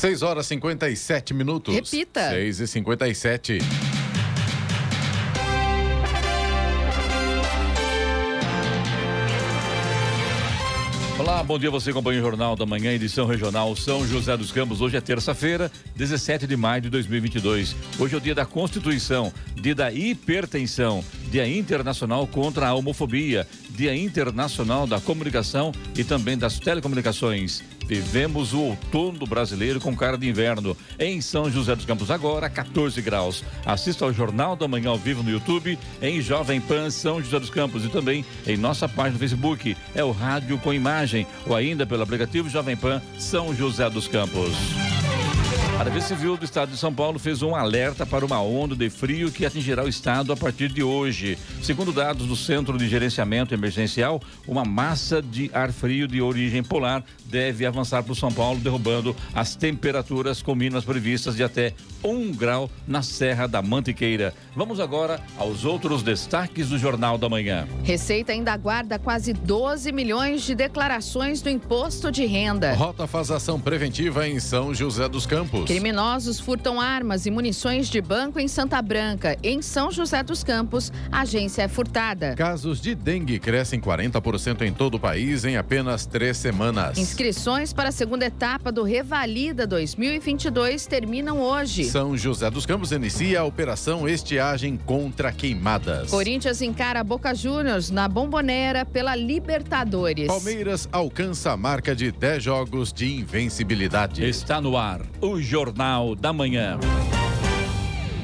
6 horas e 57 minutos. Repita. 6 e 57. Olá, bom dia. Você acompanha o Jornal da Manhã, edição regional São José dos Campos. Hoje é terça-feira, 17 de maio de 2022. Hoje é o dia da Constituição, dia da hipertensão, dia internacional contra a homofobia, dia internacional da comunicação e também das telecomunicações. Vivemos o outono brasileiro com cara de inverno. Em São José dos Campos, agora 14 graus. Assista ao Jornal da Manhã ao vivo no YouTube, em Jovem Pan São José dos Campos e também em nossa página no Facebook. É o Rádio com Imagem ou ainda pelo aplicativo Jovem Pan São José dos Campos. A Defesa Civil do Estado de São Paulo fez um alerta para uma onda de frio que atingirá o estado a partir de hoje. Segundo dados do Centro de Gerenciamento Emergencial, uma massa de ar frio de origem polar deve avançar para o São Paulo, derrubando as temperaturas com mínimas previstas de até um grau na Serra da Mantiqueira. Vamos agora aos outros destaques do Jornal da Manhã. Receita ainda aguarda quase 12 milhões de declarações do imposto de renda. Rota faz ação preventiva em São José dos Campos. Criminosos furtam armas e munições de banco em Santa Branca. Em São José dos Campos, a agência é furtada. Casos de dengue crescem 40% em todo o país em apenas três semanas. Inscrições para a segunda etapa do Revalida 2022 terminam hoje. São José dos Campos inicia a operação Estiagem contra Queimadas. Corinthians encara Boca Juniors na Bombonera pela Libertadores. Palmeiras alcança a marca de 10 jogos de invencibilidade. Está no ar o Jornal da Manhã.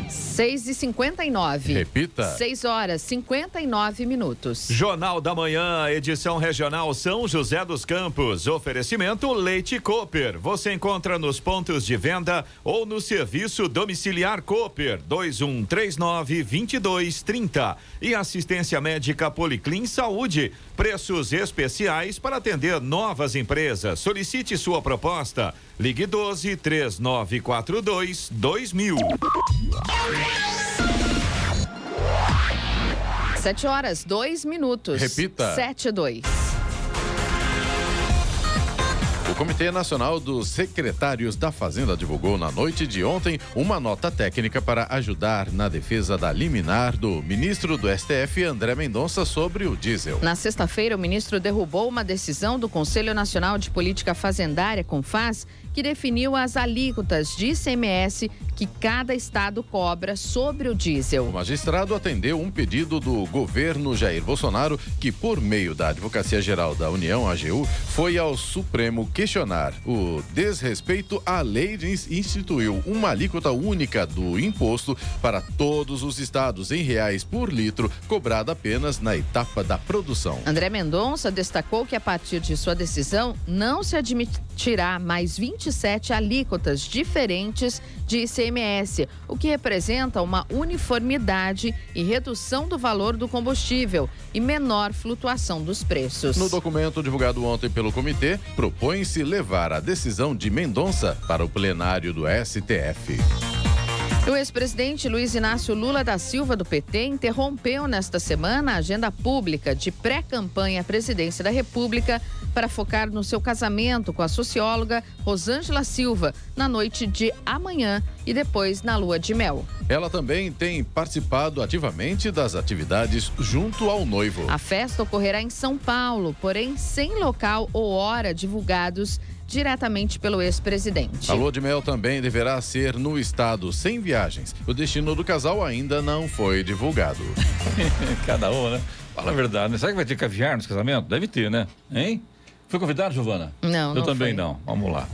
6 e 59 Repita. 6 horas 59 minutos. Jornal da Manhã, edição regional São José dos Campos. Oferecimento Leite Cooper. Você encontra nos pontos de venda ou no serviço domiciliar Cooper 2139 2230. E assistência médica Policlin Saúde. Preços especiais para atender novas empresas. Solicite sua proposta. Ligue 12 3942 2000. 7 horas, 2 minutos. Repita. 7 e 2. O Comitê Nacional dos Secretários da Fazenda divulgou na noite de ontem uma nota técnica para ajudar na defesa da liminar do ministro do STF, André Mendonça, sobre o diesel. Na sexta-feira, o ministro derrubou uma decisão do Conselho Nacional de Política Fazendária, CONFAS, que definiu as alíquotas de ICMS que cada estado cobra sobre o diesel. O magistrado atendeu um pedido do governo Jair Bolsonaro, que, por meio da Advocacia Geral da União, AGU, foi ao Supremo questionar o desrespeito à lei e instituiu uma alíquota única do imposto para todos os estados em reais por litro, cobrada apenas na etapa da produção. André Mendonça destacou que, a partir de sua decisão, não se admitirá mais 27 alíquotas diferentes de ICMS, o que representa uma uniformidade e redução do valor do combustível e menor flutuação dos preços. No documento divulgado ontem pelo comitê, propõe-se levar a decisão de Mendonça para o plenário do STF. O ex-presidente Luiz Inácio Lula da Silva, do PT, interrompeu nesta semana a agenda pública de pré-campanha à presidência da República para focar no seu casamento com a socióloga Rosângela Silva na noite de amanhã e depois na lua de mel. Ela também tem participado ativamente das atividades junto ao noivo. A festa ocorrerá em São Paulo, porém sem local ou hora divulgados diretamente pelo ex-presidente. A lua de mel também deverá ser no estado sem viagens. O destino do casal ainda não foi divulgado. Cada um, né? Fala a verdade, né? Será que vai ter caviar nos casamentos? Deve ter, né? Hein? Foi convidado, Giovana? Não, não Eu também foi. não. Vamos lá.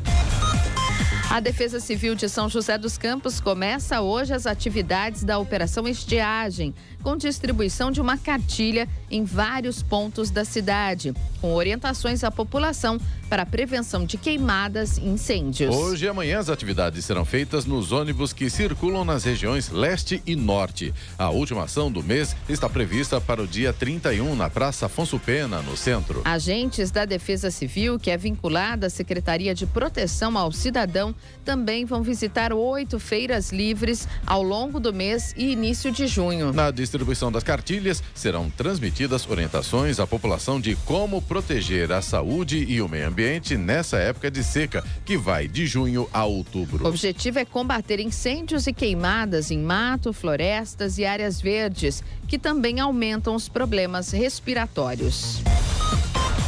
A Defesa Civil de São José dos Campos começa hoje as atividades da Operação Estiagem, com distribuição de uma cartilha em vários pontos da cidade, com orientações à população para a prevenção de queimadas e incêndios. Hoje e amanhã as atividades serão feitas nos ônibus que circulam nas regiões leste e norte. A última ação do mês está prevista para o dia 31 na Praça Afonso Pena, no centro. Agentes da Defesa Civil, que é vinculada à Secretaria de Proteção ao Cidadão, também vão visitar oito feiras livres ao longo do mês e início de junho. Na distribuição das cartilhas, serão transmitidas orientações à população de como proteger a saúde e o meio ambiente nessa época de seca, que vai de junho a outubro. O objetivo é combater incêndios e queimadas em mato, florestas e áreas verdes, que também aumentam os problemas respiratórios.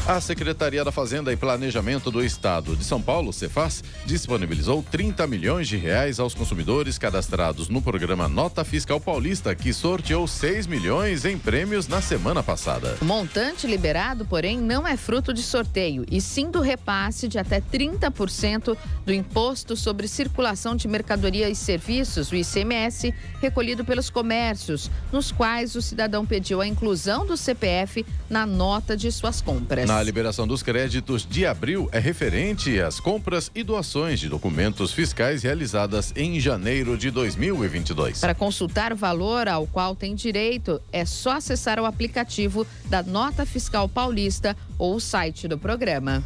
A Secretaria da Fazenda e Planejamento do Estado de São Paulo, Cefaz, disponibilizou 30 milhões de reais aos consumidores cadastrados no programa Nota Fiscal Paulista, que sorteou 6 milhões em prêmios na semana passada. O montante liberado, porém, não é fruto de sorteio, e sim do repasse de até 30% do Imposto sobre Circulação de Mercadoria e Serviços, o ICMS, recolhido pelos comércios, nos quais o cidadão pediu a inclusão do CPF na nota de suas compras. Na liberação dos créditos de abril é referente às compras e doações de documentos fiscais realizadas em janeiro de 2022. Para consultar o valor ao qual tem direito, é só acessar o aplicativo da Nota Fiscal Paulista ou o site do programa.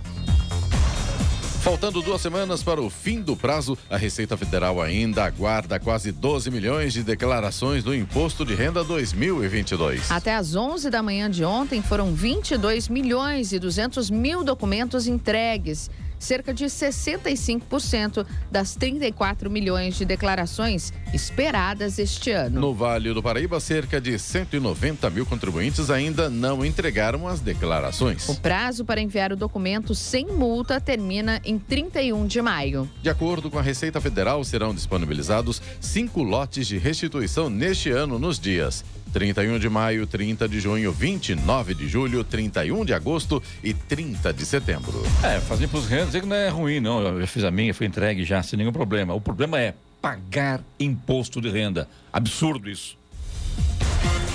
Faltando duas semanas para o fim do prazo, a Receita Federal ainda aguarda quase 12 milhões de declarações do Imposto de Renda 2022. Até às 11 da manhã de ontem foram 22 milhões e 200 mil documentos entregues cerca de 65% das 34 milhões de declarações esperadas este ano. No Vale do Paraíba, cerca de 190 mil contribuintes ainda não entregaram as declarações. O prazo para enviar o documento sem multa termina em 31 de maio. De acordo com a Receita Federal, serão disponibilizados cinco lotes de restituição neste ano nos dias 31 de maio, 30 de junho, 29 de julho, 31 de agosto e 30 de setembro. É, fazer renda dizer que não é ruim, não. Eu já fiz a minha, foi entregue já sem nenhum problema. O problema é pagar imposto de renda. Absurdo isso.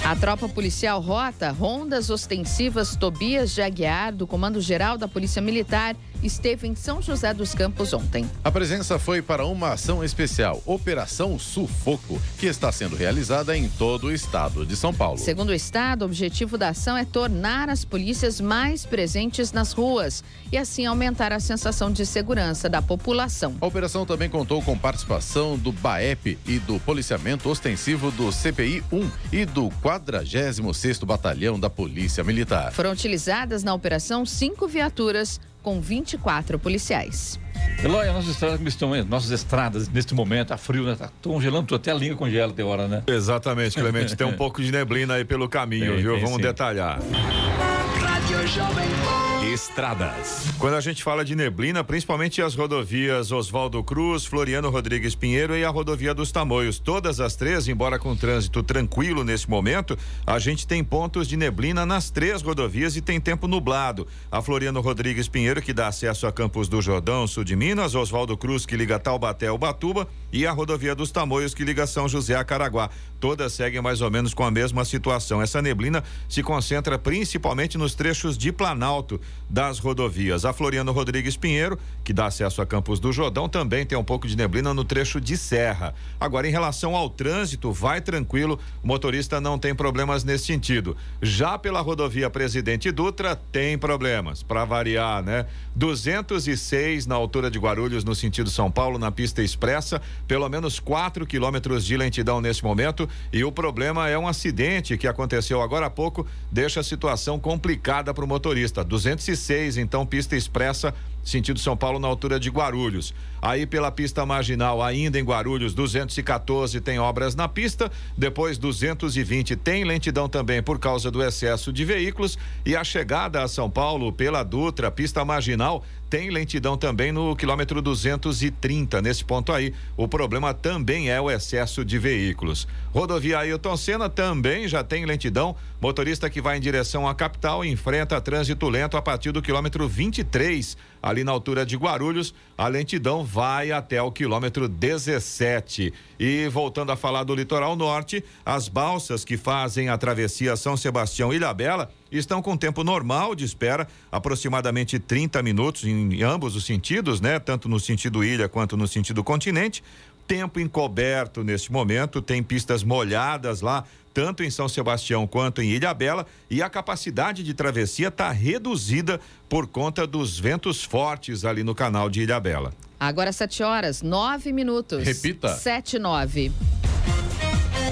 A tropa policial Rota, rondas ostensivas Tobias de Aguiar, do Comando Geral da Polícia Militar, esteve em São José dos Campos ontem. A presença foi para uma ação especial, Operação Sufoco, que está sendo realizada em todo o estado de São Paulo. Segundo o estado, o objetivo da ação é tornar as polícias mais presentes nas ruas e assim aumentar a sensação de segurança da população. A operação também contou com participação do BAEP e do policiamento ostensivo do CPI 1 e do 46º Batalhão da Polícia Militar. Foram utilizadas na operação cinco viaturas, com 24 policiais. Eloy, nossas estradas como estão, nossas estradas neste momento, tá frio, né? Tá congelando, até a língua congela tem hora, né? Exatamente, Clemente. tem um pouco de neblina aí pelo caminho, tem, viu? Tem, Vamos sim. detalhar. Rádio Jovem Estradas. Quando a gente fala de neblina, principalmente as rodovias Oswaldo Cruz, Floriano Rodrigues Pinheiro e a rodovia dos Tamoios. Todas as três, embora com trânsito tranquilo nesse momento, a gente tem pontos de neblina nas três rodovias e tem tempo nublado. A Floriano Rodrigues Pinheiro, que dá acesso a Campos do Jordão, sul de Minas, Oswaldo Cruz, que liga Taubaté ao Batuba, e a rodovia dos Tamoios, que liga São José a Caraguá. Todas seguem mais ou menos com a mesma situação. Essa neblina se concentra principalmente nos trechos de Planalto das rodovias. A Floriano Rodrigues Pinheiro, que dá acesso a Campos do Jordão, também tem um pouco de neblina no trecho de Serra. Agora, em relação ao trânsito, vai tranquilo, o motorista não tem problemas nesse sentido. Já pela rodovia Presidente Dutra, tem problemas, para variar, né? 206 na altura de Guarulhos, no sentido São Paulo, na pista expressa, pelo menos 4 quilômetros de lentidão nesse momento. E o problema é um acidente que aconteceu agora há pouco, deixa a situação complicada para o motorista. 206, então, pista expressa sentido São Paulo na altura de Guarulhos. Aí pela pista marginal, ainda em Guarulhos, 214 tem obras na pista, depois 220 tem lentidão também por causa do excesso de veículos e a chegada a São Paulo pela Dutra, pista marginal, tem lentidão também no quilômetro 230. Nesse ponto aí, o problema também é o excesso de veículos. Rodovia Ailton Senna também já tem lentidão. Motorista que vai em direção à capital enfrenta trânsito lento a partir do quilômetro 23, ali na altura de Guarulhos. A lentidão vai até o quilômetro 17. E voltando a falar do litoral norte, as balsas que fazem a travessia São Sebastião Ilha Bela estão com tempo normal de espera, aproximadamente 30 minutos em ambos os sentidos, né? Tanto no sentido ilha quanto no sentido continente. Tempo encoberto neste momento, tem pistas molhadas lá, tanto em São Sebastião quanto em Ilhabela, e a capacidade de travessia está reduzida por conta dos ventos fortes ali no canal de Ilhabela. Agora 7 horas, 9 minutos. Repita. 7 9.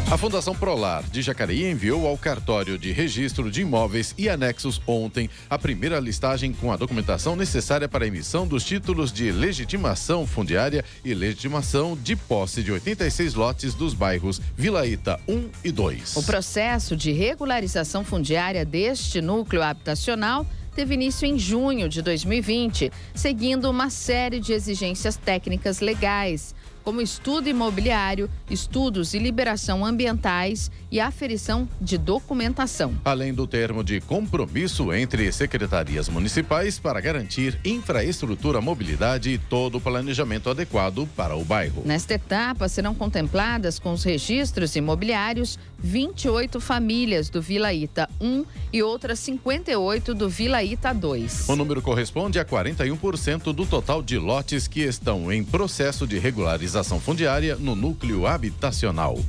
A Fundação Prolar de Jacareí enviou ao cartório de registro de imóveis e anexos ontem a primeira listagem com a documentação necessária para a emissão dos títulos de legitimação fundiária e legitimação de posse de 86 lotes dos bairros Vila Ita 1 e 2. O processo de regularização fundiária deste núcleo habitacional teve início em junho de 2020, seguindo uma série de exigências técnicas legais como estudo imobiliário, estudos e liberação ambientais e aferição de documentação. Além do termo de compromisso entre secretarias municipais para garantir infraestrutura, mobilidade e todo o planejamento adequado para o bairro. Nesta etapa serão contempladas com os registros imobiliários 28 famílias do Vila Ita 1 e outras 58 do Vila Ita 2. O número corresponde a 41% do total de lotes que estão em processo de regularização fundiária no núcleo habitacional.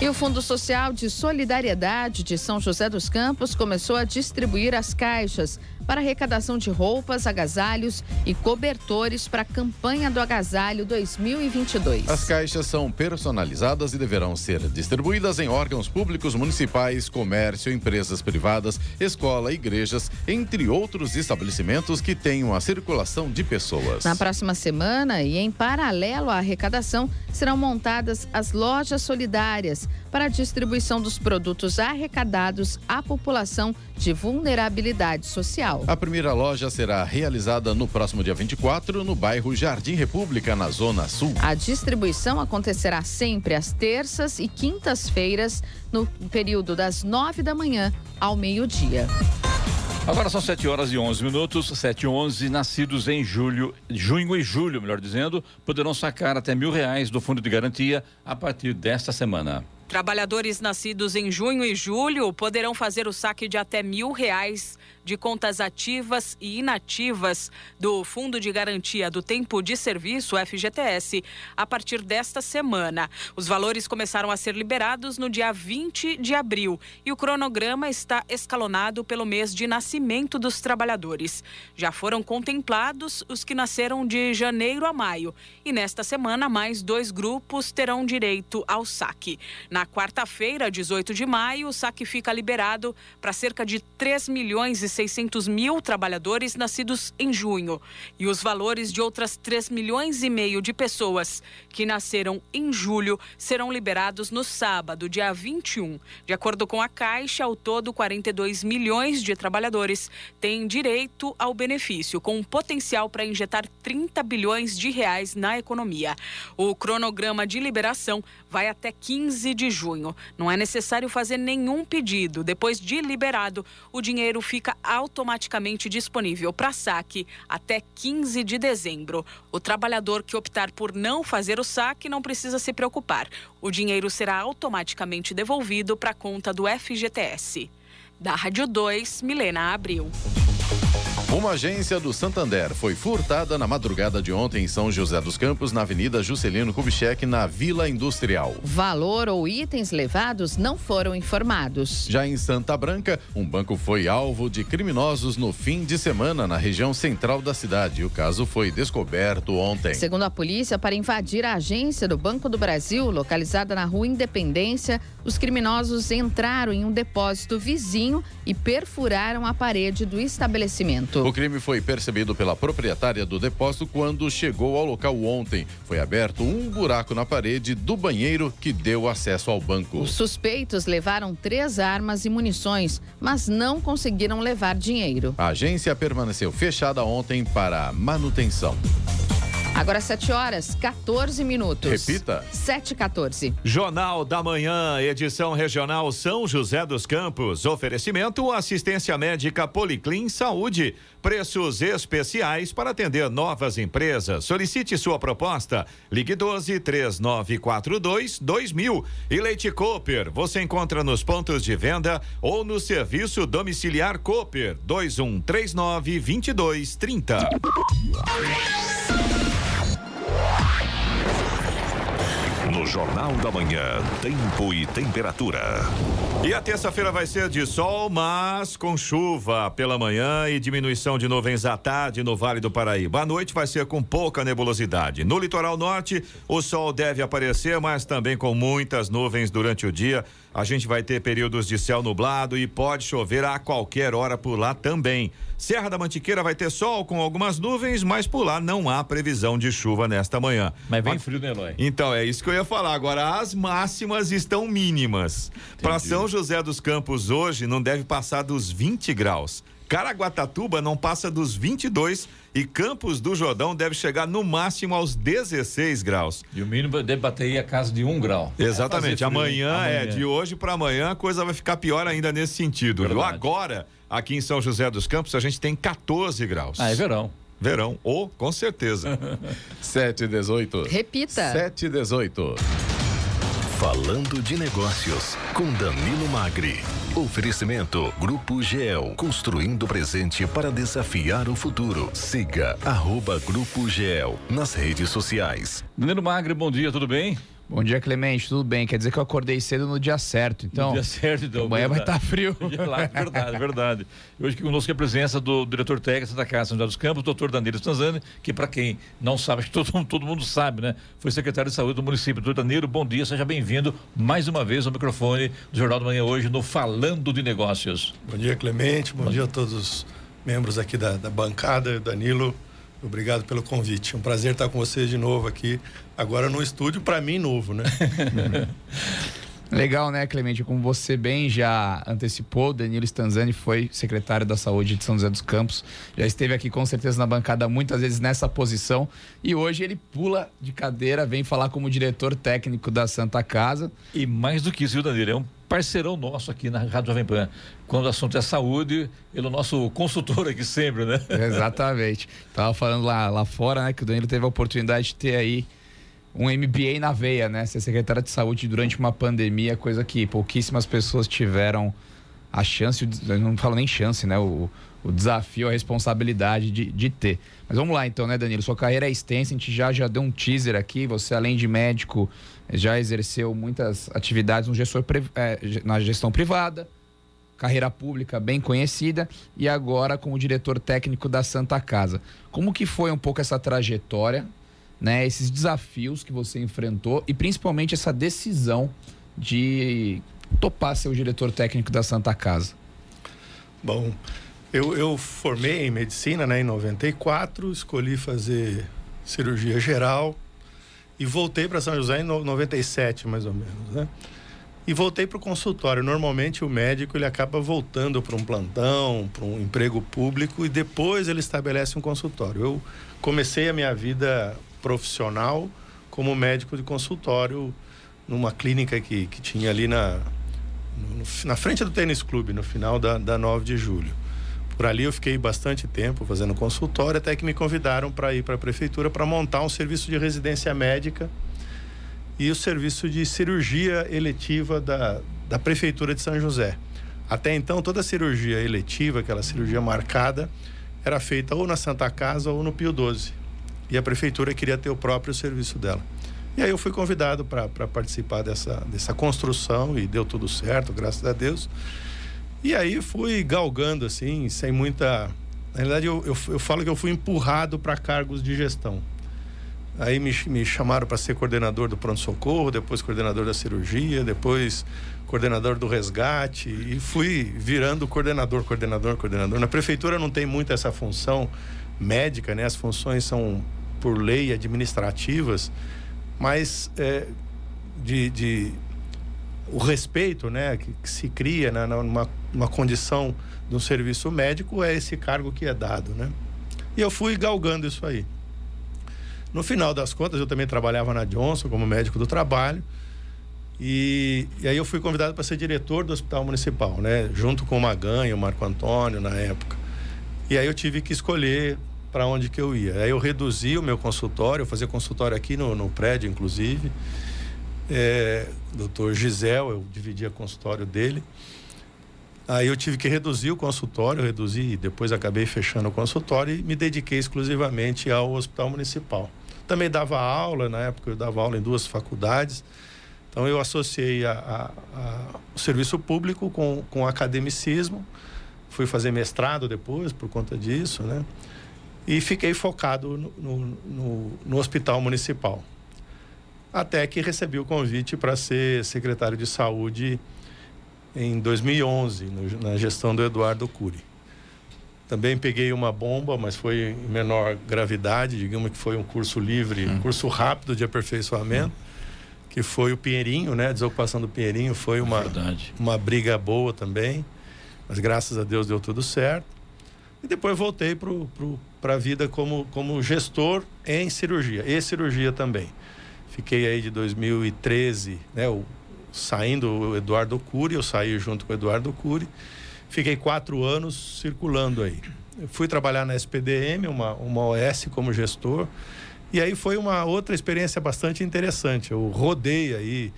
E o Fundo Social de Solidariedade de São José dos Campos começou a distribuir as caixas para arrecadação de roupas, agasalhos e cobertores para a campanha do agasalho 2022. As caixas são personalizadas e deverão ser distribuídas em órgãos públicos municipais, comércio, empresas privadas, escola, igrejas, entre outros estabelecimentos que tenham a circulação de pessoas. Na próxima semana e em paralelo à arrecadação, serão montadas as lojas solidárias para a distribuição dos produtos arrecadados à população de vulnerabilidade social. A primeira loja será realizada no próximo dia 24, no bairro Jardim República, na Zona Sul. A distribuição acontecerá sempre às terças e quintas-feiras, no período das nove da manhã ao meio-dia. Agora são 7 horas e 11 minutos, 7 e 11, nascidos em julho, junho e julho, melhor dizendo, poderão sacar até mil reais do fundo de garantia a partir desta semana. Trabalhadores nascidos em junho e julho poderão fazer o saque de até mil reais de contas ativas e inativas do Fundo de Garantia do Tempo de Serviço, FGTS, a partir desta semana. Os valores começaram a ser liberados no dia 20 de abril e o cronograma está escalonado pelo mês de nascimento dos trabalhadores. Já foram contemplados os que nasceram de janeiro a maio e nesta semana mais dois grupos terão direito ao saque. Na quarta-feira, 18 de maio, o saque fica liberado para cerca de 3 milhões e 600 mil trabalhadores nascidos em junho e os valores de outras 3 milhões e meio de pessoas que nasceram em julho serão liberados no sábado, dia 21. De acordo com a Caixa, ao todo 42 milhões de trabalhadores têm direito ao benefício, com um potencial para injetar 30 bilhões de reais na economia. O cronograma de liberação vai até 15 de junho. Não é necessário fazer nenhum pedido. Depois de liberado, o dinheiro fica automaticamente disponível para saque até 15 de dezembro. O trabalhador que optar por não fazer o saque não precisa se preocupar. O dinheiro será automaticamente devolvido para a conta do FGTS. Da Rádio 2, Milena Abril. Uma agência do Santander foi furtada na madrugada de ontem em São José dos Campos, na Avenida Juscelino Kubitschek, na Vila Industrial. Valor ou itens levados não foram informados. Já em Santa Branca, um banco foi alvo de criminosos no fim de semana na região central da cidade. O caso foi descoberto ontem. Segundo a polícia, para invadir a agência do Banco do Brasil, localizada na Rua Independência, os criminosos entraram em um depósito vizinho e perfuraram a parede do estabelecimento. O crime foi percebido pela proprietária do depósito quando chegou ao local ontem. Foi aberto um buraco na parede do banheiro que deu acesso ao banco. Os suspeitos levaram três armas e munições, mas não conseguiram levar dinheiro. A agência permaneceu fechada ontem para manutenção. Agora 7 horas, 14 minutos. Repita. 7 e 14. Jornal da Manhã, edição regional São José dos Campos. Oferecimento assistência médica Policlin Saúde. Preços especiais para atender novas empresas. Solicite sua proposta. Ligue 12 3942 2000. E Leite Cooper, você encontra nos pontos de venda ou no serviço domiciliar Cooper 2139 2230. No Jornal da Manhã, tempo e temperatura. E a terça-feira vai ser de sol, mas com chuva pela manhã e diminuição de nuvens à tarde no Vale do Paraíba. À noite vai ser com pouca nebulosidade. No litoral norte, o sol deve aparecer, mas também com muitas nuvens durante o dia. A gente vai ter períodos de céu nublado e pode chover a qualquer hora por lá também. Serra da Mantiqueira vai ter sol com algumas nuvens, mas por lá não há previsão de chuva nesta manhã. Mas bem frio, né, Eloy? Então, é isso que eu ia falar. Agora, as máximas estão mínimas. Para São José dos Campos hoje não deve passar dos 20 graus. Caraguatatuba não passa dos 22 e Campos do Jordão deve chegar no máximo aos 16 graus. E o mínimo deve bater aí a casa de um grau. Exatamente. É amanhã, amanhã, é, de hoje para amanhã a coisa vai ficar pior ainda nesse sentido. Viu? Agora, aqui em São José dos Campos, a gente tem 14 graus. Ah, é verão. Verão, ou oh, com certeza. 7 e 18. Repita. 7 e 18. Falando de Negócios, com Danilo Magri. Oferecimento Grupo GEL, construindo o presente para desafiar o futuro. Siga arroba Grupo GEL nas redes sociais. Danilo Magri, bom dia, tudo bem? Bom dia, Clemente. Tudo bem? Quer dizer que eu acordei cedo no dia certo, então. No dia certo, então. Amanhã vai estar tá frio. Lá, verdade, verdade. Hoje aqui conosco é a presença do diretor técnico da Casa São José dos Campos, doutor Danilo Stanzani, que para quem não sabe, acho que todo, todo mundo sabe, né? Foi secretário de saúde do município. Doutor Danilo, bom dia, seja bem-vindo mais uma vez ao microfone do Jornal da Manhã hoje no Falando de Negócios. Bom dia, Clemente. Bom, bom dia a todos os membros aqui da, da bancada. Danilo, Obrigado pelo convite. É um prazer estar com vocês de novo aqui, agora no estúdio, para mim novo, né? Legal, né, Clemente? Como você bem já antecipou, Danilo Stanzani foi secretário da Saúde de São José dos Campos. Já esteve aqui com certeza na bancada muitas vezes nessa posição. E hoje ele pula de cadeira, vem falar como diretor técnico da Santa Casa. E mais do que isso, viu, Danilo? É um parceirão nosso aqui na Rádio Jovem Pan. Quando o assunto é saúde, ele é o nosso consultor aqui sempre, né? Exatamente. Tava falando lá, lá fora, né, que o Danilo teve a oportunidade de ter aí um MBA na veia, né? Ser secretário de saúde durante uma pandemia, coisa que pouquíssimas pessoas tiveram a chance, não falo nem chance, né? O, o desafio, a responsabilidade de, de ter. Mas vamos lá então, né, Danilo? Sua carreira é extensa, a gente já, já deu um teaser aqui. Você, além de médico, já exerceu muitas atividades no gestor, é, na gestão privada, carreira pública bem conhecida e agora como diretor técnico da Santa Casa. Como que foi um pouco essa trajetória né, esses desafios que você enfrentou e principalmente essa decisão de topar ser o diretor técnico da Santa Casa? Bom, eu, eu formei em medicina né, em 94, escolhi fazer cirurgia geral e voltei para São José em 97, mais ou menos, né? E voltei para o consultório. Normalmente o médico ele acaba voltando para um plantão, para um emprego público e depois ele estabelece um consultório. Eu comecei a minha vida profissional como médico de consultório numa clínica que, que tinha ali na, na frente do tênis clube, no final da, da 9 de julho. Por ali eu fiquei bastante tempo fazendo consultório, até que me convidaram para ir para a prefeitura para montar um serviço de residência médica e o serviço de cirurgia eletiva da, da prefeitura de São José. Até então, toda cirurgia eletiva, aquela cirurgia marcada, era feita ou na Santa Casa ou no Pio 12 e a prefeitura queria ter o próprio serviço dela. E aí eu fui convidado para participar dessa, dessa construção e deu tudo certo, graças a Deus. E aí fui galgando assim, sem muita. Na realidade, eu, eu, eu falo que eu fui empurrado para cargos de gestão. Aí me, me chamaram para ser coordenador do pronto-socorro, depois coordenador da cirurgia, depois coordenador do resgate e fui virando coordenador, coordenador, coordenador. Na prefeitura não tem muito essa função médica, né? As funções são por lei administrativas, mas é, de, de, o respeito né, que, que se cria né, numa, numa condição de um serviço médico é esse cargo que é dado. Né? E eu fui galgando isso aí. No final das contas, eu também trabalhava na Johnson como médico do trabalho. E, e aí eu fui convidado para ser diretor do Hospital Municipal, né? Junto com o Maganha, o Marco Antônio, na época. E aí eu tive que escolher para onde que eu ia. Aí eu reduzi o meu consultório, eu fazia consultório aqui no, no prédio, inclusive. É, doutor Gisel, eu dividia consultório dele. Aí eu tive que reduzir o consultório, reduzi, depois acabei fechando o consultório e me dediquei exclusivamente ao hospital municipal. Também dava aula, na época eu dava aula em duas faculdades. Então eu associei a, a, a, o serviço público com, com o academicismo. Fui fazer mestrado depois por conta disso, né? E fiquei focado no, no, no, no hospital municipal. Até que recebi o convite para ser secretário de saúde em 2011, no, na gestão do Eduardo Cury. Também peguei uma bomba, mas foi em menor gravidade, digamos que foi um curso livre, um hum. curso rápido de aperfeiçoamento, hum. que foi o Pinheirinho, né? A desocupação do Pinheirinho foi uma, uma briga boa também, mas graças a Deus deu tudo certo. E depois voltei para a vida como, como gestor em cirurgia, e cirurgia também. Fiquei aí de 2013, né? O, saindo o Eduardo Cury, eu saí junto com o Eduardo Cury. Fiquei quatro anos circulando aí. Eu fui trabalhar na SPDM, uma, uma OS como gestor. E aí foi uma outra experiência bastante interessante. Eu rodei aí,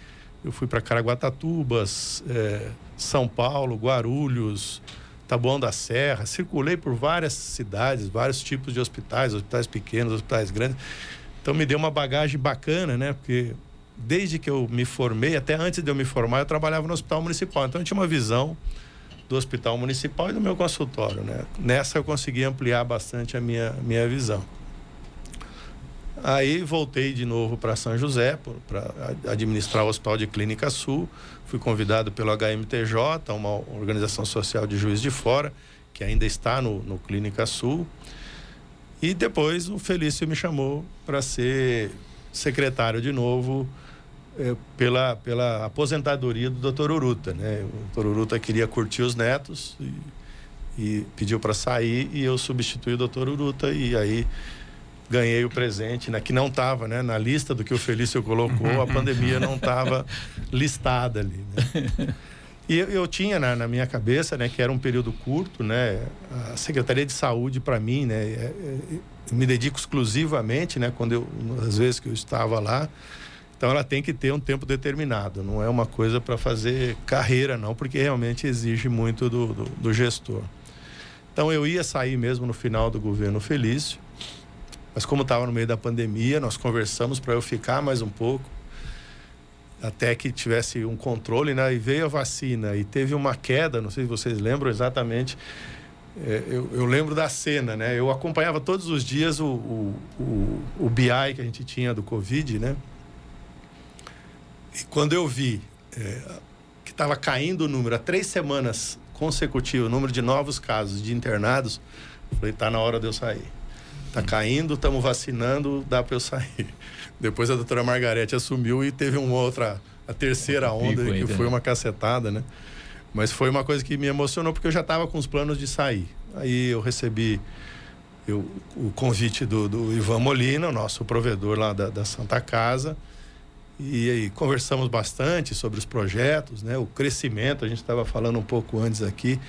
eu fui para Caraguatatuba, é, São Paulo, Guarulhos, Taboão da Serra, circulei por várias cidades, vários tipos de hospitais, hospitais pequenos, hospitais grandes. Então me deu uma bagagem bacana, né? Porque desde que eu me formei, até antes de eu me formar, eu trabalhava no hospital municipal. Então eu tinha uma visão do hospital municipal e do meu consultório, né? Nessa eu consegui ampliar bastante a minha, minha visão. Aí voltei de novo para São José para administrar o Hospital de Clínica Sul. Fui convidado pelo HMTJ, uma organização social de Juiz de Fora, que ainda está no, no Clínica Sul. E depois o Felício me chamou para ser secretário de novo pela, pela aposentadoria do Dr. Uruta. Né? O Dr. Uruta queria curtir os netos e, e pediu para sair e eu substituí o Dr. Uruta e aí ganhei o presente, né? que não estava né? na lista do que o Felício colocou, a pandemia não estava listada ali. Né? E eu, eu tinha na, na, minha cabeça, né, que era um período curto, né, a Secretaria de Saúde para mim, né, é, é, me dedico exclusivamente, né, quando eu, às vezes que eu estava lá, então ela tem que ter um tempo determinado, não é uma coisa para fazer carreira não, porque realmente exige muito do, do, do, gestor. Então eu ia sair mesmo no final do governo Felício, mas como estava no meio da pandemia, nós conversamos para eu ficar mais um pouco, até que tivesse um controle, né? E veio a vacina e teve uma queda, não sei se vocês lembram exatamente, é, eu, eu, lembro da cena, né? Eu acompanhava todos os dias o, o, o, o BI que a gente tinha do Covid, né? E quando eu vi é, que estava caindo o número, há três semanas consecutivas, o número de novos casos de internados, falei, tá na hora de eu sair. Tá caindo, estamos vacinando, dá para eu sair. Depois a doutora Margarete assumiu e teve uma outra, a terceira onda, que foi uma cacetada, né? Mas foi uma coisa que me emocionou porque eu já estava com os planos de sair. Aí eu recebi eu, o convite do, do, Ivan Molina, o nosso provedor lá da, da Santa Casa. E aí conversamos bastante sobre os projetos, né? O crescimento, a gente estava falando um pouco antes aqui.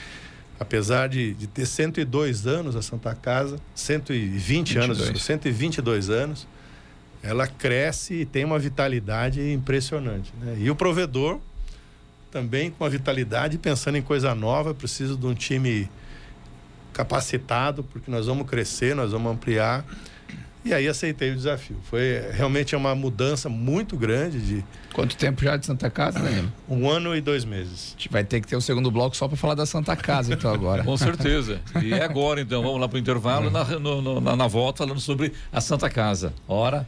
Apesar de, de ter 102 anos a Santa Casa, 120 22. anos, 122 anos, ela cresce e tem uma vitalidade impressionante. Né? E o provedor também com uma vitalidade, pensando em coisa nova, preciso de um time capacitado, porque nós vamos crescer, nós vamos ampliar. E aí aceitei o desafio. Foi realmente uma mudança muito grande de. Quanto tempo já de Santa Casa, né? Um ano e dois meses. A gente vai ter que ter o um segundo bloco só para falar da Santa Casa, então, agora. Com certeza. E é agora, então, vamos lá para o intervalo, na, no, na, na volta, falando sobre a Santa Casa. Hora.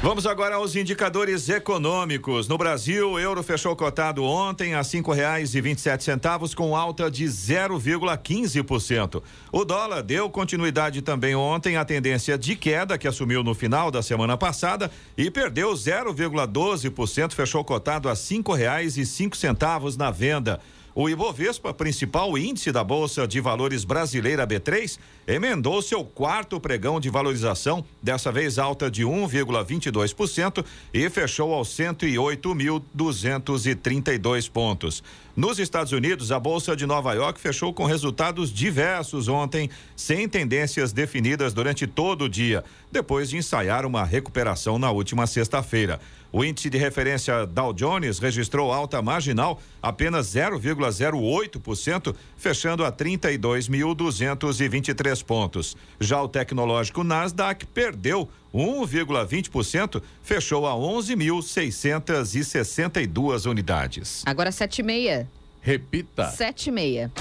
Vamos agora aos indicadores econômicos. No Brasil, o euro fechou cotado ontem a cinco reais e vinte e sete centavos com alta de 0,15%. O dólar deu continuidade também ontem à tendência de queda que assumiu no final da semana passada e perdeu 0,12%, fechou cotado a cinco reais e cinco centavos na venda. O Ibovespa, principal índice da Bolsa de Valores brasileira B3, emendou seu quarto pregão de valorização, dessa vez alta de 1,22% e fechou aos 108.232 pontos. Nos Estados Unidos, a Bolsa de Nova York fechou com resultados diversos ontem, sem tendências definidas durante todo o dia, depois de ensaiar uma recuperação na última sexta-feira. O índice de referência Dow Jones registrou alta marginal apenas 0,08%, fechando a 32.223 pontos. Já o tecnológico Nasdaq perdeu 1,20%, fechou a 11.662 unidades. Agora sete e meia. Repita. Sete e meia.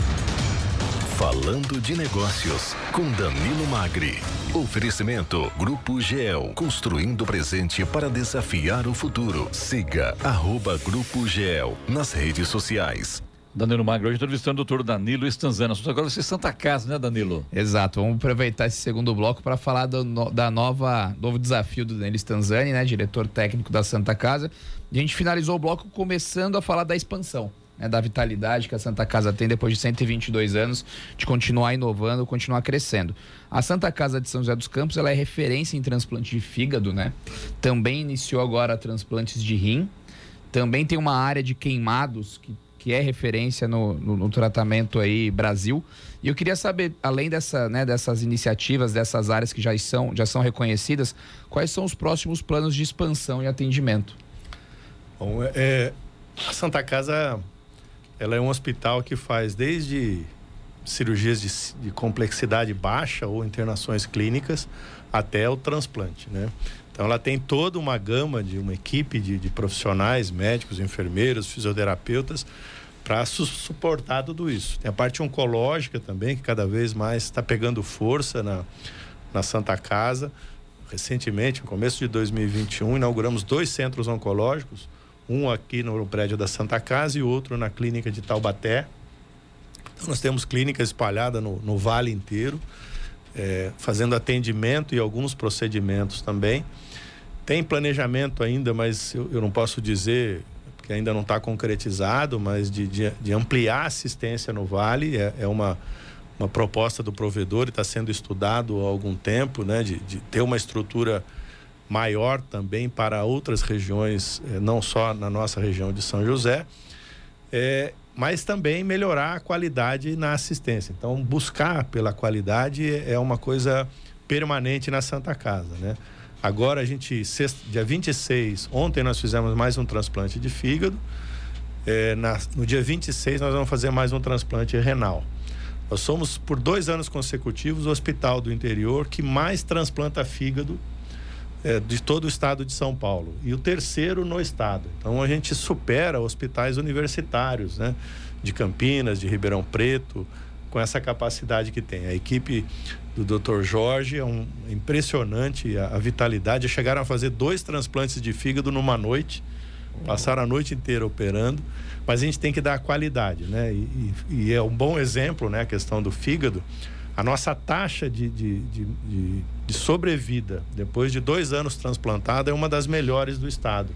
Falando de Negócios, com Danilo Magri. Oferecimento Grupo GEL, construindo o presente para desafiar o futuro. Siga arroba Grupo GEL nas redes sociais. Danilo Magro, hoje entrevistando o doutor Danilo Estanzana. Agora vai ser Santa Casa, né, Danilo? Exato. Vamos aproveitar esse segundo bloco para falar do, no, da nova novo desafio do Danilo Stanzani, né, diretor técnico da Santa Casa. E a gente finalizou o bloco começando a falar da expansão né, da vitalidade que a Santa Casa tem depois de 122 anos, de continuar inovando, continuar crescendo. A Santa Casa de São José dos Campos ela é referência em transplante de fígado, né? Também iniciou agora transplantes de rim. Também tem uma área de queimados que, que é referência no, no, no tratamento aí Brasil. E eu queria saber, além dessa, né, dessas iniciativas, dessas áreas que já são, já são reconhecidas, quais são os próximos planos de expansão e atendimento? Bom, é, a Santa Casa ela é um hospital que faz desde cirurgias de, de, complexidade baixa ou internações clínicas até o transplante, né? Então ela tem toda uma gama de uma equipe de, de profissionais, médicos, enfermeiros, fisioterapeutas para su suportar tudo isso. Tem a parte oncológica também que cada vez mais está pegando força na, na Santa Casa. Recentemente, no começo de 2021, inauguramos dois centros oncológicos um aqui no prédio da Santa Casa e outro na clínica de Taubaté. Então, nós temos clínicas espalhadas no, no vale inteiro, é, fazendo atendimento e alguns procedimentos também. Tem planejamento ainda, mas eu, eu não posso dizer, que ainda não está concretizado, mas de, de, de, ampliar a assistência no vale. É, é uma, uma proposta do provedor e está sendo estudado há algum tempo, né, de, de ter uma estrutura maior também para outras regiões, eh, não só na nossa região de São José, é, mas também melhorar a qualidade na assistência. Então, buscar pela qualidade é uma coisa permanente na Santa Casa, né? Agora a gente, sexta, dia 26, ontem nós fizemos mais um transplante de fígado. É, na, no dia 26 nós vamos fazer mais um transplante renal. Nós somos, por dois anos consecutivos, o hospital do interior que mais transplanta fígado é, de todo o estado de São Paulo e o terceiro no estado. Então a gente supera hospitais universitários, né? De Campinas, de Ribeirão Preto, com essa capacidade que tem. A equipe do Dr. Jorge é um impressionante a, a vitalidade. Chegaram a fazer dois transplantes de fígado numa noite, passaram a noite inteira operando, mas a gente tem que dar qualidade, né? E, e, e é um bom exemplo, né? A questão do fígado a nossa taxa de, de, de, de, sobrevida depois de dois anos transplantado é uma das melhores do estado.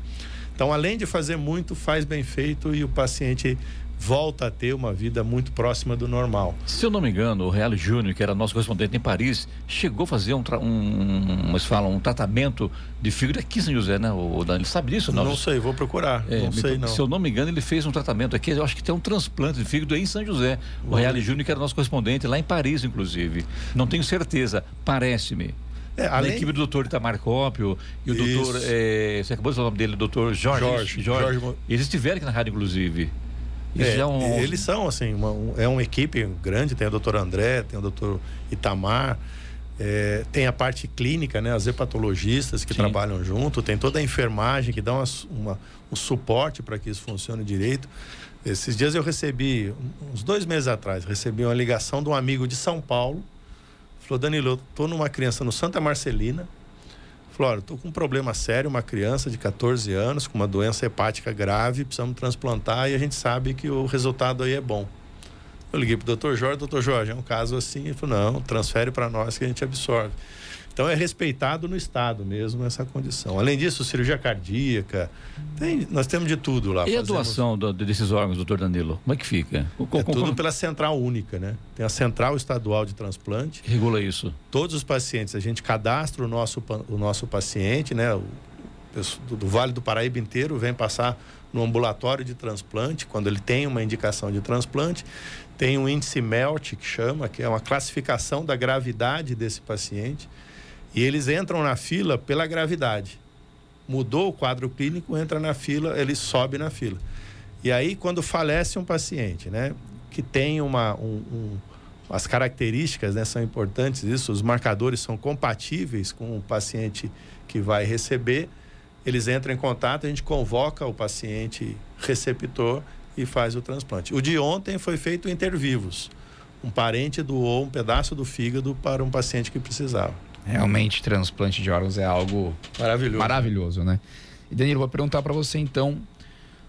Então, além de fazer muito, faz bem feito e o paciente volta a ter uma vida muito próxima do normal. Se eu não me engano, o Real Júnior, que era nosso correspondente em Paris, chegou a fazer um, um, falam, um tratamento de fígado aqui em São José, né? O Daniel sabe disso? Não, não sei, vou procurar. É, não sei, não. Se eu não me engano, ele fez um tratamento aqui, eu acho que tem um transplante de fígado em São José. O Real Júnior, que era nosso correspondente lá em Paris, inclusive. Não tenho certeza, parece-me. É, além... equipe do doutor Itamar Cópio e o doutor, é, você acabou de falar o nome dele, o doutor Jorge. Jorge, Jorge. Jorge. Eles estiveram aqui na rádio, inclusive. É, é um... Eles são, assim, uma, um, é uma equipe grande, tem o doutor André, tem o doutor Itamar, é, tem a parte clínica, né, as hepatologistas que Sim. trabalham junto, tem toda a enfermagem que dá uma, uma um suporte para que isso funcione direito. Esses dias eu recebi, uns dois meses atrás, recebi uma ligação de um amigo de São Paulo. Falou, Danilo, eu estou numa criança no Santa Marcelina, Falou, estou com um problema sério, uma criança de 14 anos com uma doença hepática grave, precisamos transplantar e a gente sabe que o resultado aí é bom. Eu liguei para o doutor Jorge, doutor Jorge, é um caso assim, ele falou, não, transfere para nós que a gente absorve. Então é respeitado no Estado mesmo essa condição. Além disso, cirurgia cardíaca, tem, nós temos de tudo lá. E Fazemos, a doação do, desses órgãos, doutor Danilo? Como é que fica? É tudo pela central única, né? Tem a central estadual de transplante. Regula isso. Todos os pacientes, a gente cadastra o nosso, o nosso paciente, né? O, do, do Vale do Paraíba inteiro vem passar no ambulatório de transplante, quando ele tem uma indicação de transplante. Tem um índice MELT, que chama, que é uma classificação da gravidade desse paciente. E eles entram na fila pela gravidade. Mudou o quadro clínico, entra na fila, ele sobe na fila. E aí, quando falece um paciente, né, que tem uma, um, um, as características né, são importantes, isso, os marcadores são compatíveis com o paciente que vai receber, eles entram em contato, a gente convoca o paciente receptor e faz o transplante. O de ontem foi feito inter vivos. Um parente doou um pedaço do fígado para um paciente que precisava. Realmente, transplante de órgãos é algo maravilhoso, maravilhoso né? E Danilo, vou perguntar para você então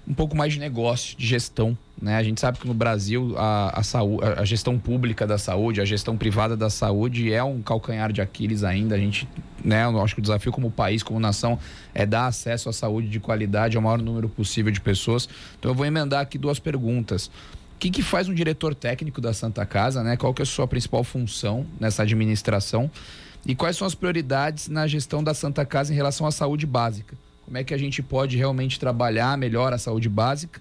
um pouco mais de negócio, de gestão. Né? A gente sabe que no Brasil a, a, saúde, a gestão pública da saúde, a gestão privada da saúde é um calcanhar de Aquiles ainda. A gente, né, eu acho que o desafio como país, como nação, é dar acesso à saúde de qualidade ao maior número possível de pessoas. Então eu vou emendar aqui duas perguntas. O que, que faz um diretor técnico da Santa Casa, né? Qual que é a sua principal função nessa administração? E quais são as prioridades na gestão da Santa Casa em relação à saúde básica? Como é que a gente pode realmente trabalhar melhor a saúde básica?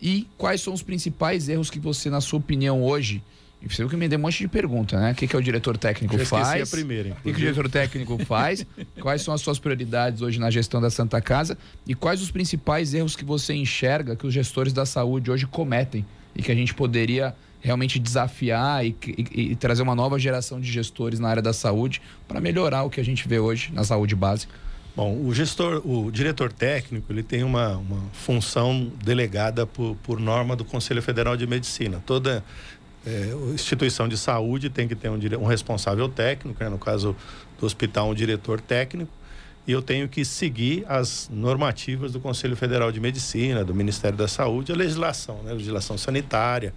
E quais são os principais erros que você, na sua opinião, hoje, e você viu que me deu um monte de pergunta, né? O que, que é o diretor técnico Já faz? A primeira, o que, que o diretor técnico faz? quais são as suas prioridades hoje na gestão da Santa Casa? E quais os principais erros que você enxerga que os gestores da saúde hoje cometem e que a gente poderia realmente desafiar e, e, e trazer uma nova geração de gestores na área da saúde para melhorar o que a gente vê hoje na saúde básica? Bom, o gestor, o diretor técnico, ele tem uma, uma função delegada por, por norma do Conselho Federal de Medicina. Toda é, instituição de saúde tem que ter um, um responsável técnico, né? no caso do hospital, um diretor técnico, e eu tenho que seguir as normativas do Conselho Federal de Medicina, do Ministério da Saúde, a legislação, né? a legislação sanitária,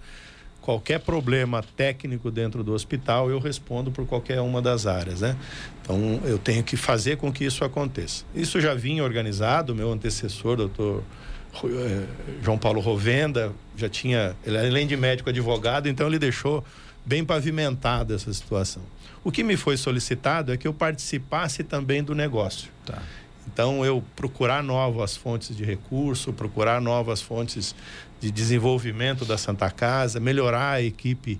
qualquer problema técnico dentro do hospital, eu respondo por qualquer uma das áreas, né? Então, eu tenho que fazer com que isso aconteça. Isso já vinha organizado, meu antecessor, doutor eh, João Paulo Rovenda, já tinha, ele além de médico advogado, então ele deixou bem pavimentada essa situação. O que me foi solicitado é que eu participasse também do negócio. Tá. Então, eu procurar novas fontes de recurso, procurar novas fontes de desenvolvimento da Santa Casa, melhorar a equipe,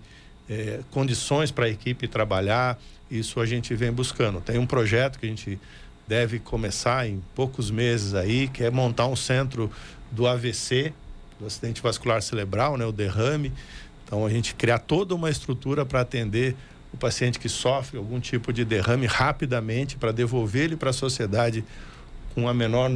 eh, condições para a equipe trabalhar, isso a gente vem buscando. Tem um projeto que a gente deve começar em poucos meses aí, que é montar um centro do AVC, do acidente vascular cerebral, né, o derrame. Então, a gente criar toda uma estrutura para atender o paciente que sofre algum tipo de derrame rapidamente para devolver ele para a sociedade com a menor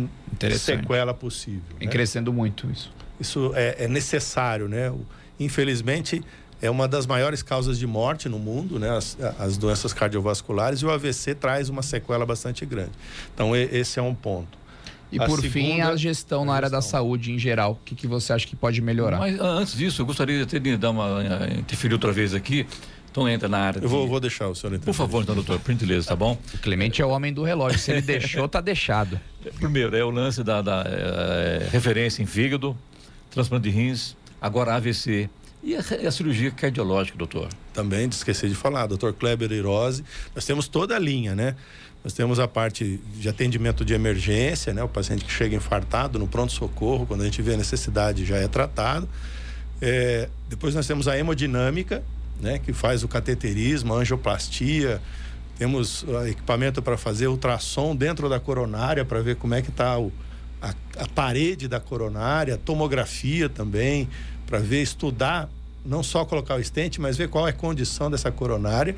sequela possível. Vem né? crescendo muito isso. Isso é, é, necessário, né? Infelizmente, é uma das maiores causas de morte no mundo, né? As, as, doenças cardiovasculares e o AVC traz uma sequela bastante grande. Então, esse é um ponto. E a por segunda, fim, a gestão na área da saúde em geral. O que, que você acha que pode melhorar? Mas antes disso, eu gostaria de, de dar uma. Eh, interferir outra vez aqui. Então entra na área. Eu vou, vou deixar o senhor entender. Por favor, então, doutor, por gentileza, tá bom? O Clemente é o homem do relógio. Se ele deixou, tá deixado. Primeiro, é o lance da, da é, referência em fígado, transplante de rins, agora AVC. E a, a, cirurgia cardiológica, doutor? Também esqueci de falar, doutor Kleber Irose. Nós temos toda a linha, né? Nós temos a parte de atendimento de emergência, né? O paciente que chega infartado no pronto-socorro, quando a gente vê a necessidade, já é tratado. É, depois nós temos a hemodinâmica, né? Que faz o cateterismo, a angioplastia. Temos equipamento para fazer ultrassom dentro da coronária para ver como é que está a, a parede da coronária, tomografia também, para ver, estudar, não só colocar o estente, mas ver qual é a condição dessa coronária.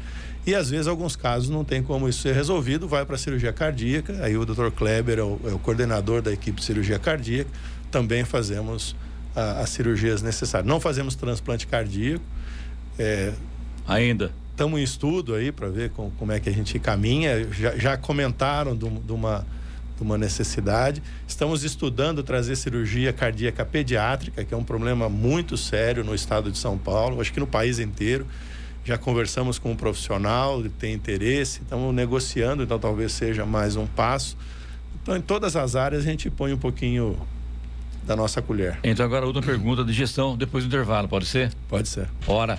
E às vezes, alguns casos, não tem como isso ser resolvido, vai para a cirurgia cardíaca. Aí o Dr. Kleber é o, é o, coordenador da equipe de cirurgia cardíaca. Também fazemos a, as cirurgias necessárias. Não fazemos transplante cardíaco. É, Ainda? Estamos em estudo aí para ver com, como é que a gente caminha. Já, já comentaram de, de uma uma necessidade. Estamos estudando trazer cirurgia cardíaca pediátrica, que é um problema muito sério no estado de São Paulo, acho que no país inteiro. já conversamos com um profissional, tem interesse, estamos negociando, então talvez seja mais um passo. Então, em todas as áreas, a gente põe um pouquinho da nossa colher. Então, agora, outra pergunta de gestão depois do intervalo, pode ser? Pode ser. Hora.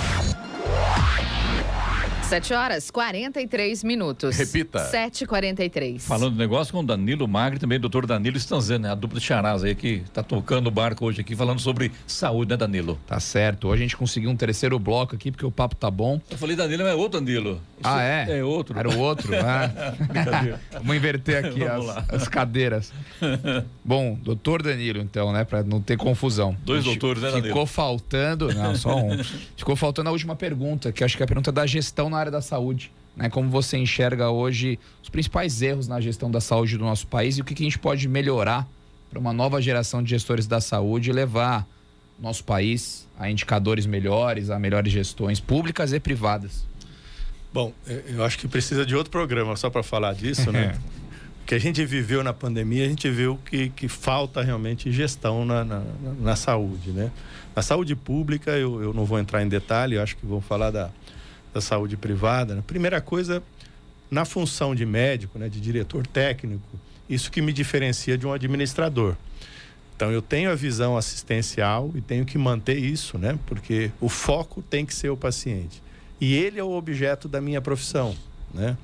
7 horas 43 minutos. Repita. 7h43. Falando do negócio com o Danilo Magri, também o doutor Danilo Stanzani, né? a dupla de charás aí que tá tocando o barco hoje aqui, falando sobre saúde, né, Danilo? Tá certo. Hoje a gente conseguiu um terceiro bloco aqui, porque o papo tá bom. Eu falei Danilo, mas é outro Danilo. Ah, é? É outro. Era o outro? Ah. Vamos inverter aqui Vamos as, as cadeiras. Bom, doutor Danilo, então, né? Pra não ter confusão. Dois doutores, né, Ficou Danilo? faltando. Não, só um. Ficou faltando a última pergunta, que acho que é a pergunta da gestão na área da saúde. Né? Como você enxerga hoje os principais erros na gestão da saúde do nosso país e o que, que a gente pode melhorar para uma nova geração de gestores da saúde e levar nosso país a indicadores melhores, a melhores gestões públicas e privadas. Bom, eu acho que precisa de outro programa só para falar disso, né? O que a gente viveu na pandemia, a gente viu que, que falta realmente gestão na, na, na- saúde, né? Na saúde pública, eu, eu não vou entrar em detalhe, eu acho que vou falar da, da saúde privada. né? Primeira coisa, na função de médico, né, de diretor técnico, isso que me diferencia de um administrador. Então eu tenho a visão assistencial e tenho que manter isso, né? Porque o foco tem que ser o paciente. E ele é o objeto da minha profissão, né?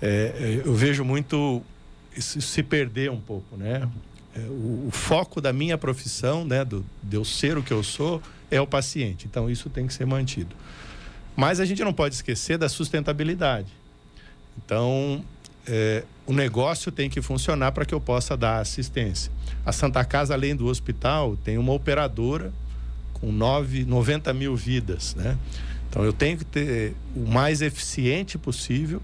É, é, eu vejo muito isso se perder um pouco, né? É, o, o foco da minha profissão, né, do, de eu ser o que eu sou, é o paciente. Então isso tem que ser mantido. Mas a gente não pode esquecer da sustentabilidade. Então, é, o negócio tem que funcionar para que eu possa dar assistência. A Santa Casa, além do hospital, tem uma operadora com nove, 90 mil vidas, né? Então, eu tenho que ter o mais eficiente possível.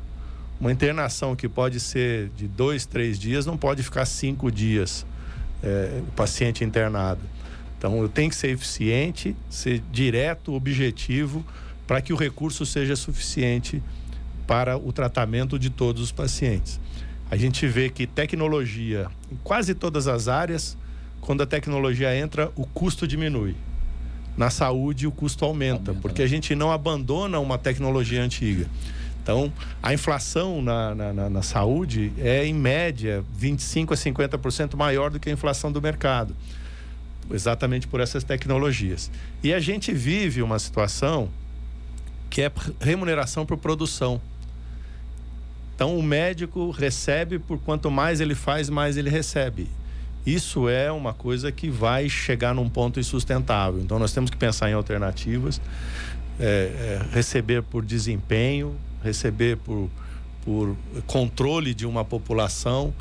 Uma internação que pode ser de dois, três dias, não pode ficar cinco dias é, o paciente internado. Então, eu tenho que ser eficiente, ser direto, objetivo, para que o recurso seja suficiente para o tratamento de todos os pacientes. A gente vê que tecnologia, em quase todas as áreas, quando a tecnologia entra, o custo diminui. Na saúde, o custo aumenta, Aumenta, porque né? a gente não abandona uma tecnologia antiga. Então, a inflação na, na, na- na saúde é, em média, 25% a 50% maior do que a inflação do mercado. Exatamente por essas tecnologias. E a gente vive uma situação que é remuneração por produção. Então, o médico recebe por quanto mais ele faz, mais ele recebe. Isso é uma coisa que vai chegar num ponto insustentável. Então, nós temos que pensar em alternativas, é, é, receber por desempenho, receber por, por controle de uma população,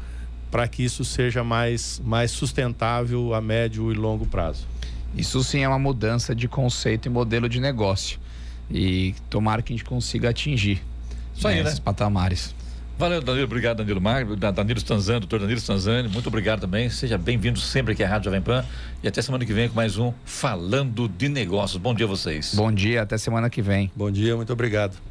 para que isso seja mais, mais sustentável a médio e longo prazo. Isso sim é uma mudança de conceito e modelo de negócio. E tomara que a gente consiga atingir Isso aí, né? esses patamares. Valeu, Danilo. Obrigado, Danilo Magro, Da- Danilo Stanzani, doutor Danilo Stanzani. Muito obrigado também. Seja bem-vindo sempre aqui à Rádio Jovem Pan. E até semana que vem com mais um Falando de Negócios. Bom dia a vocês. Bom dia, até semana que vem. Bom dia, muito obrigado.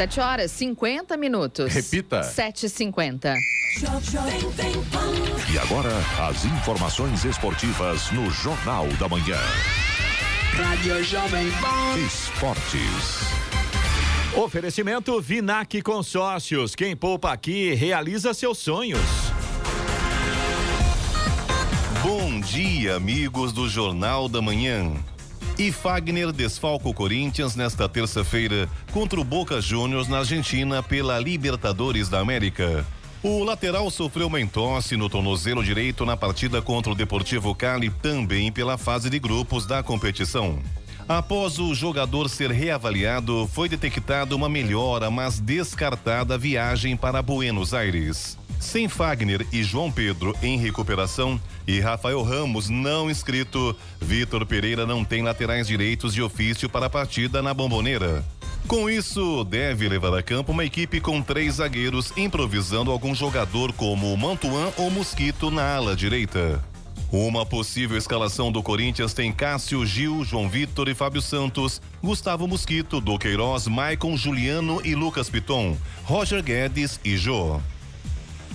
7 horas 50 minutos. Repita. 7h50. E agora, as informações esportivas no Jornal da Manhã. Rádio Jovem Pan. Esportes. Oferecimento Vinac Consórcios. Quem poupa aqui realiza seus sonhos. Bom dia, amigos do Jornal da Manhã. E Fagner desfalca o Corinthians nesta terça-feira contra o Boca Juniors na Argentina pela Libertadores da América. O lateral sofreu uma entorse no tornozelo direito na partida contra o Deportivo Cali, também pela fase de grupos da competição. Após o jogador ser reavaliado, foi detectada uma melhora, mas descartada a viagem para Buenos Aires. Sem Fagner e João Pedro em recuperação e Rafael Ramos não inscrito, Vitor Pereira não tem laterais direitos de ofício para a partida na Bomboneira. Com isso, deve levar a campo uma equipe com três zagueiros, improvisando algum jogador como Mantuan ou Mosquito na ala direita. Uma possível escalação do Corinthians tem Cássio, Gil, João Vitor e Fábio Santos, Gustavo Mosquito, Duqueiroz, Maicon, Juliano e Lucas Piton, Roger Guedes e Jô.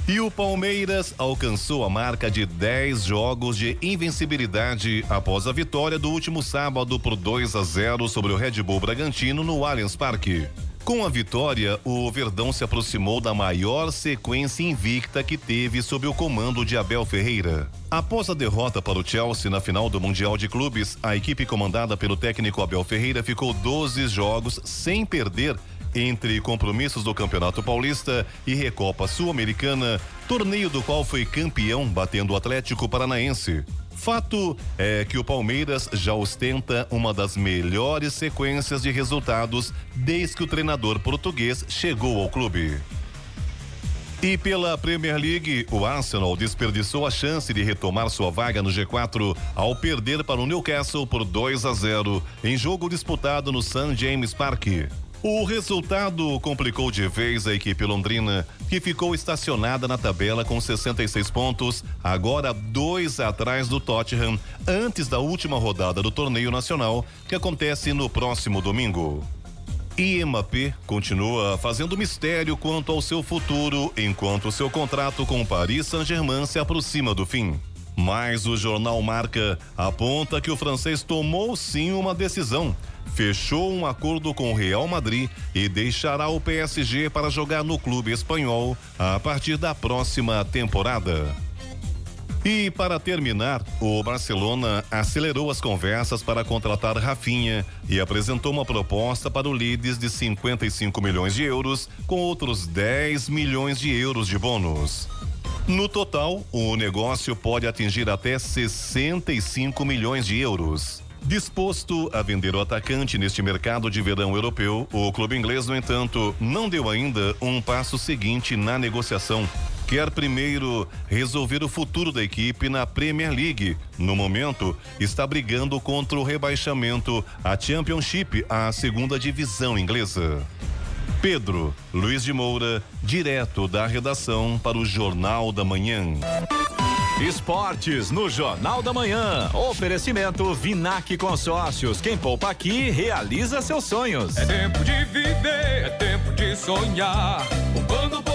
E o Palmeiras alcançou a marca de 10 jogos de invencibilidade após a vitória do último sábado por 2 a 0 sobre o Red Bull Bragantino no Allianz Parque. Com a vitória, o Verdão se aproximou da maior sequência invicta que teve sob o comando de Abel Ferreira. Após a derrota para o Chelsea na final do Mundial de Clubes, a equipe comandada pelo técnico Abel Ferreira ficou 12 jogos sem perder entre compromissos do Campeonato Paulista e Recopa Sul-Americana, torneio do qual foi campeão batendo o Atlético Paranaense. Fato é que o Palmeiras já ostenta uma das melhores sequências de resultados desde que o treinador português chegou ao clube. E pela Premier League, o Arsenal desperdiçou a chance de retomar sua vaga no G4 ao perder para o Newcastle por 2 a 0 em jogo disputado no St James Park. O resultado complicou de vez a equipe londrina, que ficou estacionada na tabela com 66 pontos, agora dois atrás do Tottenham, antes da última rodada do torneio nacional, que acontece no próximo domingo. Mbappé continua fazendo mistério quanto ao seu futuro, enquanto seu contrato com o Paris Saint-Germain se aproxima do fim. Mas o jornal Marca aponta que o francês tomou sim uma decisão fechou um acordo com o Real Madrid e deixará o PSG para jogar no clube espanhol a partir da próxima temporada. E para terminar, o Barcelona acelerou as conversas para contratar Rafinha e apresentou uma proposta para o Leeds de 55 milhões de euros, com outros 10 milhões de euros de bônus. No total, o negócio pode atingir até 65 milhões de euros. Disposto a vender o atacante neste mercado de verão europeu, o clube inglês, no entanto, não deu ainda um passo seguinte na negociação. Quer primeiro resolver o futuro da equipe na Premier League. No momento, está brigando contra o rebaixamento à Championship, a segunda divisão inglesa. Pedro Luiz de Moura, direto da redação para o Jornal da Manhã. Esportes no Jornal da Manhã. Oferecimento Vinac Consórcios. Quem poupa aqui realiza seus sonhos. É tempo de viver, é tempo de sonhar. Poupando, poupando,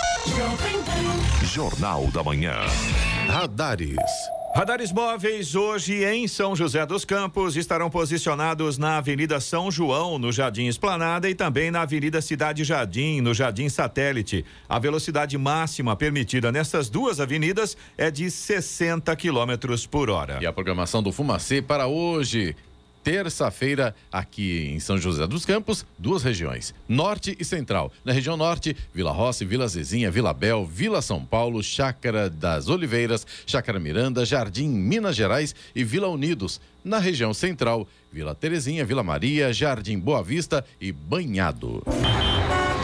Jornal da Manhã. Radares. Radares móveis hoje em São José dos Campos estarão posicionados na Avenida São João, no Jardim Esplanada e também na Avenida Cidade Jardim, no Jardim Satélite. A velocidade máxima permitida nessas duas avenidas é de 60 quilômetros por hora. E a programação do Fumacê para hoje terça-feira aqui em São José dos Campos, duas regiões, norte e central. Na região norte, Vila Rossi, Vila Zezinha, Vila Bel, Vila São Paulo, Chácara das Oliveiras, Chácara Miranda, Jardim Minas Gerais e Vila Unidos. Na região central, Vila Terezinha, Vila Maria, Jardim Boa Vista e Banhado.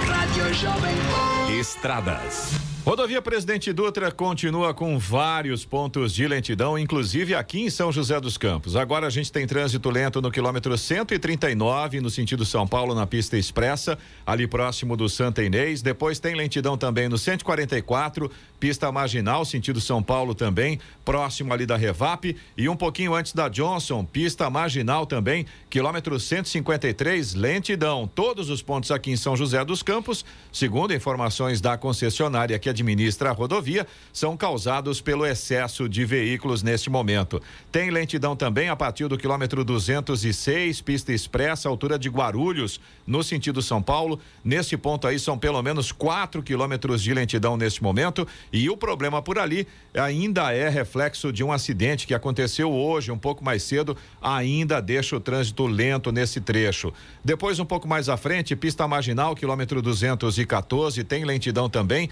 Rádio Jovem Pan. Estradas. Rodovia Presidente Dutra continua com vários pontos de lentidão, inclusive aqui em São José dos Campos. Agora a gente tem trânsito lento no quilômetro 139, no sentido São Paulo, na pista expressa, ali próximo do Santa Inês. Depois tem lentidão também no 144, pista marginal, sentido São Paulo também, próximo ali da Revap. E um pouquinho antes da Johnson, pista marginal também, quilômetro 153, lentidão. Todos os pontos aqui em São José dos Campos, segundo informações da concessionária que administra a rodovia, são causados pelo excesso de veículos neste momento. Tem lentidão também a partir do quilômetro 206, pista expressa, altura de Guarulhos, no sentido São Paulo. Nesse ponto aí são pelo menos 4 quilômetros de lentidão neste momento. E o problema por ali ainda é reflexo de um acidente que aconteceu hoje, um pouco mais cedo, ainda deixa o trânsito lento nesse trecho. Depois, um pouco mais à frente, pista marginal, quilômetro 214, tem lentidão também.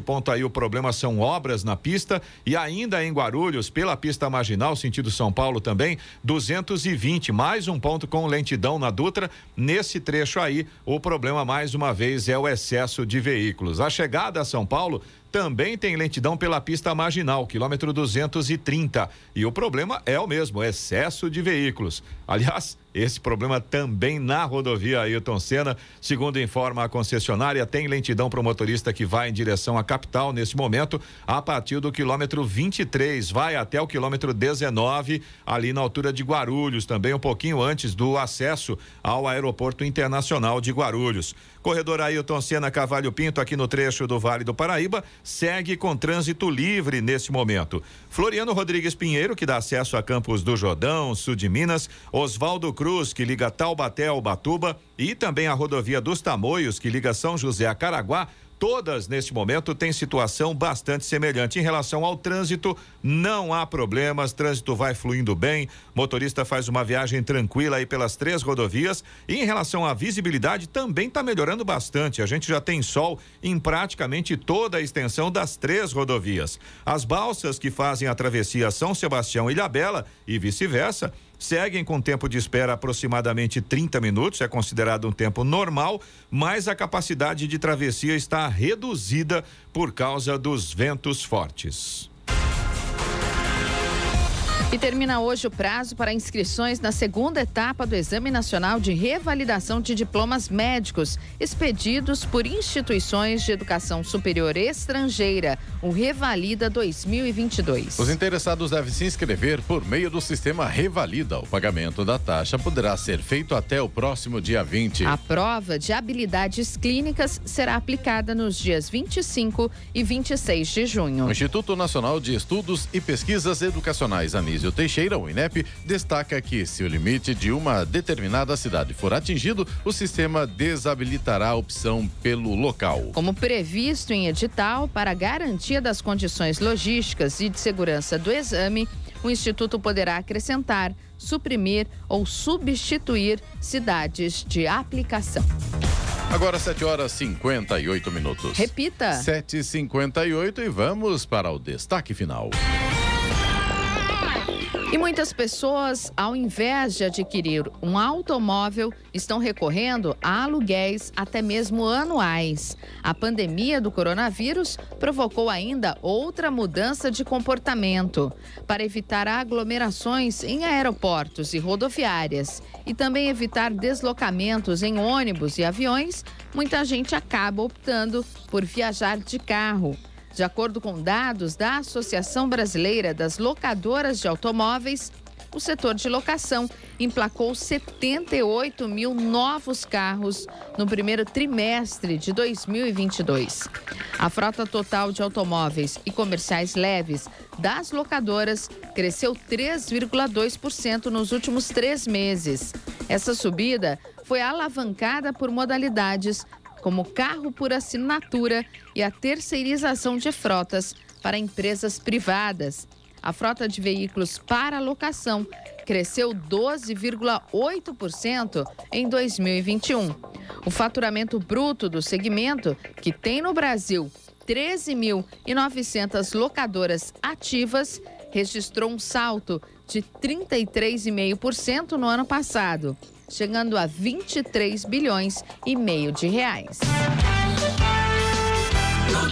Nesse ponto aí, o problema são obras na pista. E ainda em Guarulhos, pela pista marginal, sentido São Paulo também, 220, mais um ponto com lentidão na Dutra. Nesse trecho aí, o problema mais uma vez é o excesso de veículos. A chegada a São Paulo também tem lentidão pela pista marginal, quilômetro 230. E o problema é o mesmo, excesso de veículos. Aliás, esse problema também na rodovia Ailton Senna, segundo informa a concessionária, tem lentidão para o motorista que vai em direção à capital nesse momento, a partir do quilômetro 23, vai até o quilômetro 19, ali na altura de Guarulhos, também um pouquinho antes do acesso ao aeroporto internacional de Guarulhos. Corredor Ailton Senna Cavalho Pinto, aqui no trecho do Vale do Paraíba, segue com trânsito livre nesse momento. Floriano Rodrigues Pinheiro, que dá acesso a Campos do Jordão, sul de Minas, Oswaldo Cruz, que liga Taubaté ao Batuba, e também a rodovia dos Tamoios, que liga São José a Caraguá, todas neste momento têm situação bastante semelhante. Em relação ao trânsito, não há problemas, trânsito vai fluindo bem, motorista faz uma viagem tranquila aí pelas três rodovias. E em relação à visibilidade, também está melhorando bastante. A gente já tem sol em praticamente toda a extensão das três rodovias. As balsas que fazem a travessia São Sebastião e Ilhabela e vice-versa seguem com tempo de espera aproximadamente 30 minutos, é considerado um tempo normal, mas a capacidade de travessia está reduzida por causa dos ventos fortes. E termina hoje o prazo para inscrições na segunda etapa do Exame Nacional de Revalidação de Diplomas Médicos, expedidos por instituições de educação superior estrangeira, o Revalida 2022. Os interessados devem se inscrever por meio do sistema Revalida. O pagamento da taxa poderá ser feito até o próximo dia 20. A prova de habilidades clínicas será aplicada nos dias 25 e 26 de junho. O Instituto Nacional de Estudos e Pesquisas Educacionais Anísio Teixeira, o INEP, destaca que se o limite de uma determinada cidade for atingido, o sistema desabilitará a opção pelo local. Como previsto em edital, para garantia das condições logísticas e de segurança do exame, o Instituto poderá acrescentar, suprimir ou substituir cidades de aplicação. Agora 7 horas 58 minutos. Repita. 7h58 e vamos para o destaque final. E muitas pessoas, ao invés de adquirir um automóvel, estão recorrendo a aluguéis até mesmo anuais. A pandemia do coronavírus provocou ainda outra mudança de comportamento. Para evitar aglomerações em aeroportos e rodoviárias e também evitar deslocamentos em ônibus e aviões, muita gente acaba optando por viajar de carro. De acordo com dados da Associação Brasileira das Locadoras de Automóveis, o setor de locação emplacou 78 mil novos carros no primeiro trimestre de 2022. A frota total de automóveis e comerciais leves das locadoras cresceu 3,2% nos últimos três meses. Essa subida foi alavancada por modalidades como carro por assinatura e a terceirização de frotas para empresas privadas. A frota de veículos para locação cresceu 12,8% em 2021. O faturamento bruto do segmento, que tem no Brasil 13.900 locadoras ativas, registrou um salto de 33,5% no ano passado chegando a 23 bilhões e meio de reais.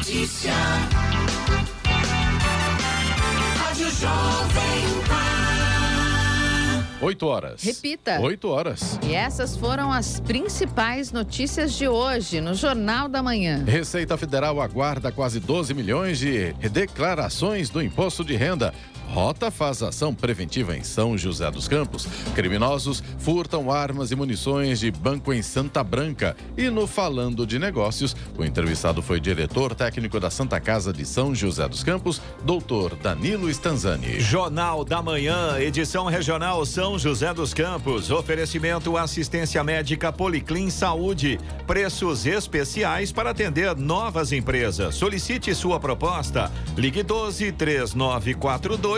notícia. Rádio Jovem Pan. 8 horas. Repita. 8 horas. E essas foram as principais notícias de hoje no Jornal da Manhã. Receita Federal aguarda quase 12 milhões de declarações do imposto de renda. Rota faz ação preventiva em São José dos Campos. Criminosos furtam armas e munições de banco em Santa Branca. E no Falando de Negócios, o entrevistado foi diretor técnico da Santa Casa de São José dos Campos, doutor Danilo Stanzani. Jornal da Manhã, edição regional São José dos Campos. Oferecimento assistência médica Policlin Saúde. Preços especiais para atender novas empresas. Solicite sua proposta. Ligue 12 3942